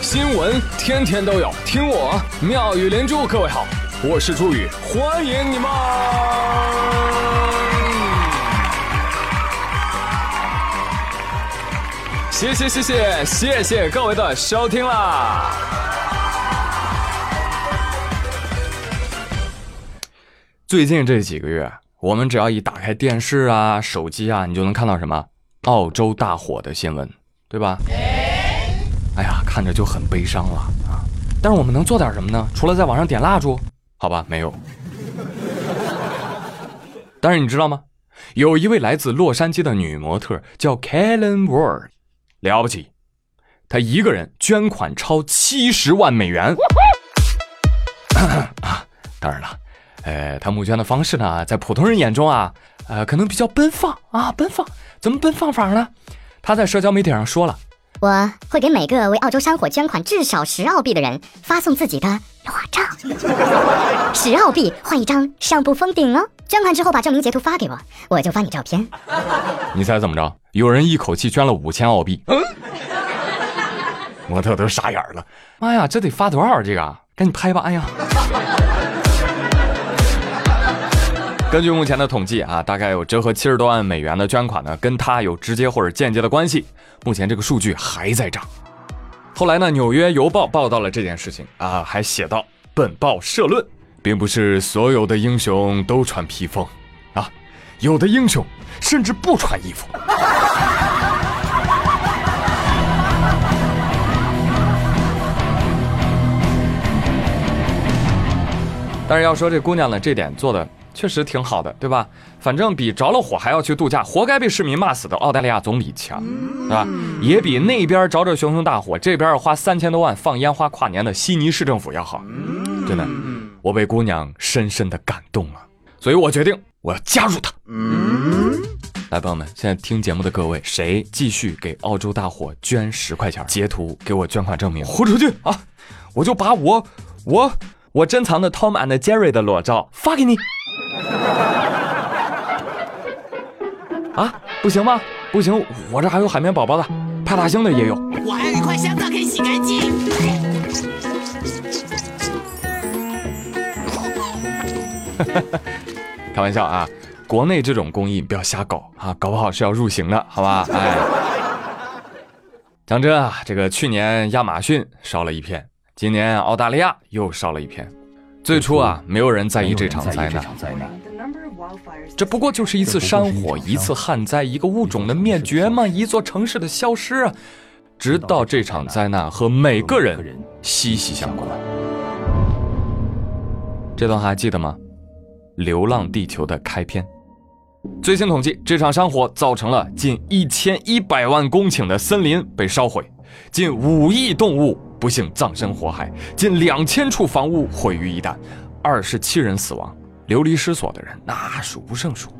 新闻天天都有，听我妙语连珠。各位好，我是朱宇，欢迎你们！谢谢谢谢谢谢各位的收听啦！最近这几个月，我们只要一打开电视啊、手机啊，你就能看到什么澳洲大火的新闻，对吧？看着就很悲伤了啊！但是我们能做点什么呢？除了在网上点蜡烛，好吧，没有。但是你知道吗？有一位来自洛杉矶的女模特叫 Kellen Ward，了不起，她一个人捐款超七十万美元。啊，当然了，呃，她募捐的方式呢，在普通人眼中啊，呃，可能比较奔放啊，奔放。怎么奔放法呢？她在社交媒体上说了。我会给每个为澳洲山火捐款至少十澳币的人发送自己的裸照，十澳币换一张上不封顶哦。捐款之后把证明截图发给我，我就发你照片。你猜怎么着？有人一口气捐了五千澳币，嗯 模特都傻眼了。妈呀，这得发多少这个？赶紧拍吧！哎呀。根据目前的统计啊，大概有折合七十多万美元的捐款呢，跟他有直接或者间接的关系。目前这个数据还在涨。后来呢，《纽约邮报》报道了这件事情啊，还写道：“本报社论，并不是所有的英雄都穿披风啊，有的英雄甚至不穿衣服。”但是要说这姑娘呢，这点做的。确实挺好的，对吧？反正比着了火还要去度假，活该被市民骂死的澳大利亚总理强，对吧？也比那边着着熊熊大火，这边花三千多万放烟花跨年的悉尼市政府要好。真的，我被姑娘深深的感动了，所以我决定我要加入她。来，朋友们，现在听节目的各位，谁继续给澳洲大火捐十块钱？截图给我捐款证明，豁出去啊！我就把我我我珍藏的 Tom and Jerry 的裸照发给你。啊，不行吗？不行，我这还有海绵宝宝的，派大星的也有。我还有一块香皂可以洗干净。开玩笑啊，国内这种工艺不要瞎搞啊，搞不好是要入刑的，好吧？哎，讲真啊，这个去年亚马逊烧了一片，今年澳大利亚又烧了一片。最初啊，没有人在意这场灾难，这不过就是一次山火，一次旱灾，一个物种的灭绝吗？一座城市的消失啊！直到这场灾难和每个人息息相关。这段还记得吗？《流浪地球》的开篇。最新统计，这场山火造成了近一千一百万公顷的森林被烧毁，近五亿动物。不幸葬身火海，近两千处房屋毁于一旦，二十七人死亡，流离失所的人那数不胜数。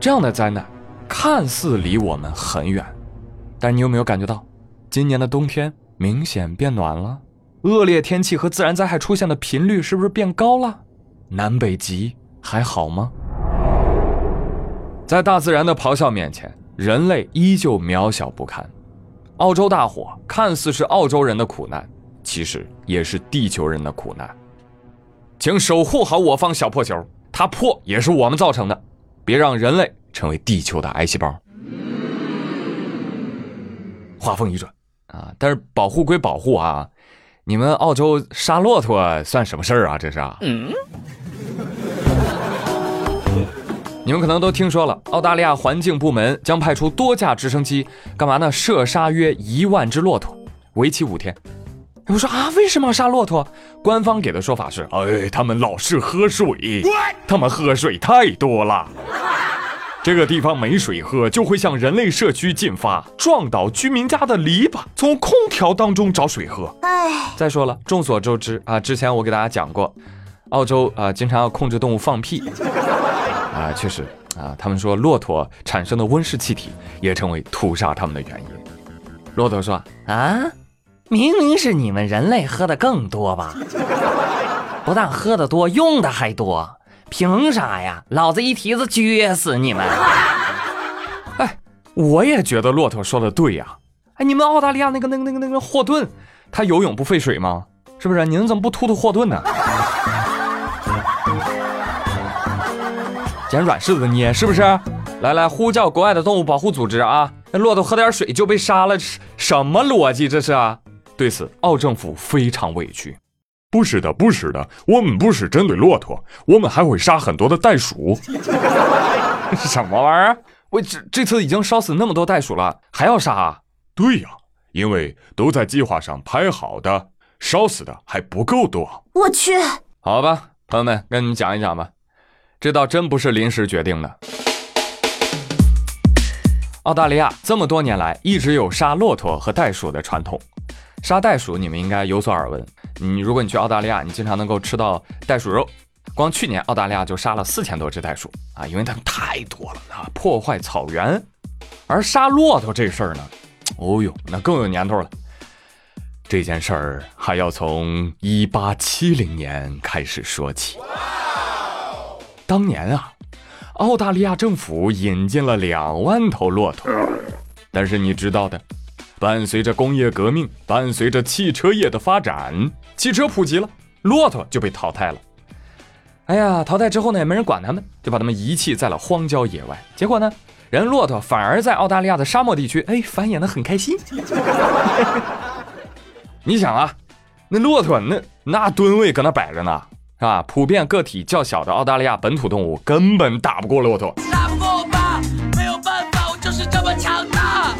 这样的灾难看似离我们很远，但你有没有感觉到，今年的冬天明显变暖了？恶劣天气和自然灾害出现的频率是不是变高了？南北极还好吗？在大自然的咆哮面前，人类依旧渺小不堪。澳洲大火看似是澳洲人的苦难，其实也是地球人的苦难。请守护好我方小破球，它破也是我们造成的，别让人类成为地球的癌细胞。话锋一转啊，但是保护归保护啊，你们澳洲杀骆驼算什么事儿啊？这是啊。你们可能都听说了，澳大利亚环境部门将派出多架直升机，干嘛呢？射杀约一万只骆驼，为期五天。我说啊，为什么要杀骆驼？官方给的说法是，哎，他们老是喝水，他们喝水太多了，这个地方没水喝，就会向人类社区进发，撞倒居民家的篱笆，从空调当中找水喝。哎，再说了，众所周知啊，之前我给大家讲过，澳洲啊，经常要控制动物放屁。啊，确实啊，他们说骆驼产生的温室气体也成为屠杀他们的原因。骆驼说：“啊，明明是你们人类喝的更多吧？不但喝的多，用的还多，凭啥呀？老子一蹄子撅死你们！” 哎，我也觉得骆驼说的对呀。哎，你们澳大利亚那个、那个、那个、那个霍顿，他游泳不费水吗？是不是？你们怎么不突突霍顿呢？捡软柿子捏是不是？来来，呼叫国外的动物保护组织啊！那骆驼喝点水就被杀了，什么逻辑这是啊？对此，澳政府非常委屈。不是的，不是的，我们不是针对骆驼，我们还会杀很多的袋鼠。什么玩意儿？我这这次已经烧死那么多袋鼠了，还要杀？对呀，因为都在计划上拍好的，烧死的还不够多。我去，好吧，朋友们，跟你们讲一讲吧，这倒真不是临时决定的。澳大利亚这么多年来一直有杀骆驼和袋鼠的传统。杀袋鼠你们应该有所耳闻，你如果你去澳大利亚，你经常能够吃到袋鼠肉。光去年澳大利亚就杀了四千多只袋鼠啊，因为它们太多了啊，破坏草原。而杀骆驼这事儿呢，哦呦，那更有年头了。这件事儿还要从一八七零年开始说起。当年啊。澳大利亚政府引进了两万头骆驼，但是你知道的，伴随着工业革命，伴随着汽车业的发展，汽车普及了，骆驼就被淘汰了。哎呀，淘汰之后呢，也没人管他们，就把他们遗弃在了荒郊野外。结果呢，人骆驼反而在澳大利亚的沙漠地区，哎，繁衍的很开心。你想啊，那骆驼那那吨位搁那摆着呢。是吧？普遍个体较小的澳大利亚本土动物根本打不过骆驼。打不过我吧？没有办法，我就是这么强大。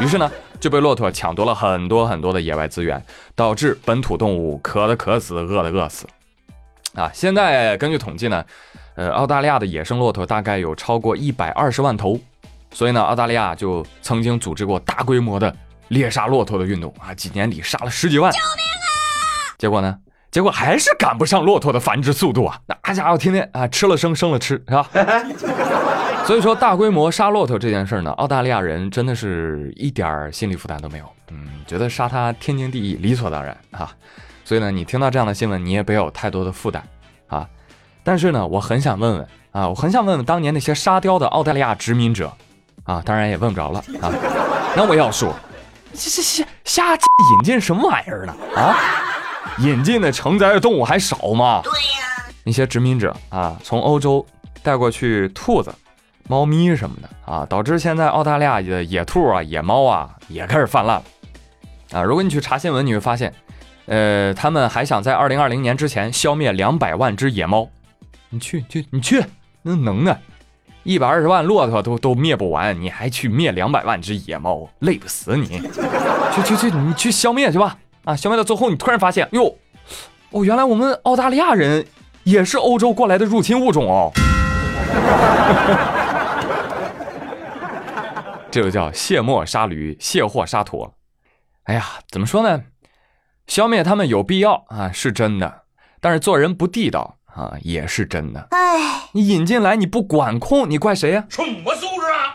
于是呢，就被骆驼抢夺了很多很多的野外资源，导致本土动物渴的渴死，饿的饿死。啊，现在根据统计呢，呃，澳大利亚的野生骆驼大概有超过一百二十万头，所以呢，澳大利亚就曾经组织过大规模的猎杀骆驼的运动啊，几年里杀了十几万。救命啊！结果呢？结果还是赶不上骆驼的繁殖速度啊！那家伙天天啊吃了生，生了吃，是吧？所以说大规模杀骆驼这件事呢，澳大利亚人真的是一点心理负担都没有，嗯，觉得杀它天经地义，理所当然啊。所以呢，你听到这样的新闻，你也别有太多的负担啊。但是呢，我很想问问啊，我很想问问当年那些沙雕的澳大利亚殖民者啊，当然也问不着了啊。那我要说，这这这瞎引进什么玩意儿呢？啊？引进的承载的动物还少吗？对呀，那些殖民者啊，从欧洲带过去兔子、猫咪什么的啊，导致现在澳大利亚的野兔啊、野猫啊也开始泛滥了啊。如果你去查新闻，你会发现，呃，他们还想在二零二零年之前消灭两百万只野猫。你去去你去，那能啊？一百二十万骆驼都都灭不完，你还去灭两百万只野猫，累不死你？去去去，你去消灭去吧。啊，消灭到最后，你突然发现，哟，哦，原来我们澳大利亚人也是欧洲过来的入侵物种哦。这就叫卸磨杀驴，卸货杀驼。哎呀，怎么说呢？消灭他们有必要啊，是真的。但是做人不地道啊，也是真的。哎，你引进来你不管控，你怪谁呀？什么素质啊？